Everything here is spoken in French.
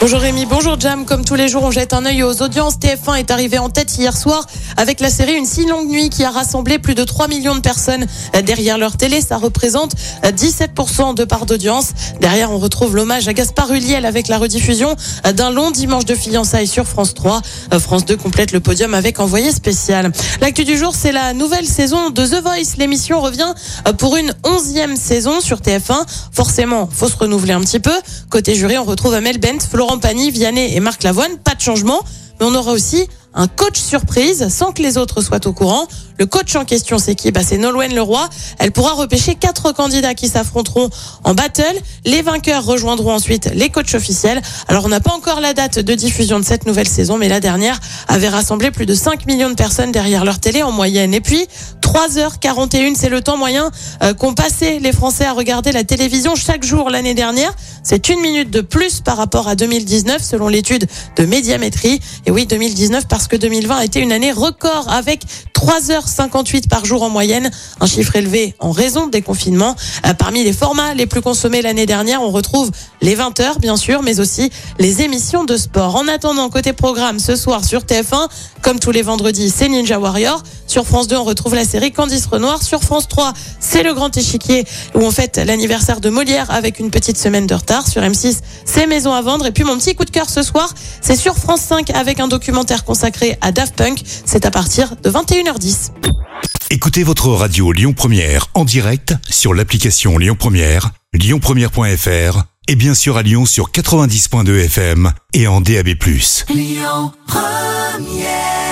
Bonjour Rémi, bonjour Jam. Comme tous les jours, on jette un œil aux audiences. TF1 est arrivé en tête hier soir avec la série Une si longue nuit qui a rassemblé plus de 3 millions de personnes derrière leur télé. Ça représente 17% de part d'audience. Derrière, on retrouve l'hommage à Gaspard Huliel avec la rediffusion d'un long dimanche de fiançailles sur France 3. France 2 complète le podium avec envoyé spécial. L'actu du jour, c'est la nouvelle saison de The Voice. L'émission revient pour une onzième saison sur TF1. Forcément, faut se renouveler un petit peu. Côté jury, on retrouve Amel Bent, Florent Pagny, Vianney et Marc Lavoine. Pas de changement, mais on aura aussi un coach surprise sans que les autres soient au courant. Le coach en question, c'est qui? Bah, C'est Nolwenn Leroy. Elle pourra repêcher quatre candidats qui s'affronteront en battle. Les vainqueurs rejoindront ensuite les coachs officiels. Alors, on n'a pas encore la date de diffusion de cette nouvelle saison, mais la dernière avait rassemblé plus de 5 millions de personnes derrière leur télé en moyenne. Et puis, 3h41, c'est le temps moyen euh, qu'ont passé les Français à regarder la télévision chaque jour l'année dernière. C'est une minute de plus par rapport à 2019 selon l'étude de Médiamétrie. Et oui, 2019 parce que 2020 a été une année record avec 3h58 par jour en moyenne, un chiffre élevé en raison des confinements. Euh, parmi les formats les plus consommés l'année dernière, on retrouve les 20h bien sûr, mais aussi les émissions de sport. En attendant, côté programme, ce soir sur TF1, comme tous les vendredis, c'est Ninja Warrior. Sur France 2, on retrouve la série Candice Renoir. Sur France 3, c'est le grand échiquier où on fête l'anniversaire de Molière avec une petite semaine de retard. Sur M6, c'est Maison à vendre. Et puis mon petit coup de cœur ce soir, c'est sur France 5 avec un documentaire consacré à Daft Punk. C'est à partir de 21h10. Écoutez votre radio Lyon Première en direct sur l'application Lyon Première, lyonpremière.fr et bien sûr à Lyon sur 90.2 FM et en DAB+. Lyon Première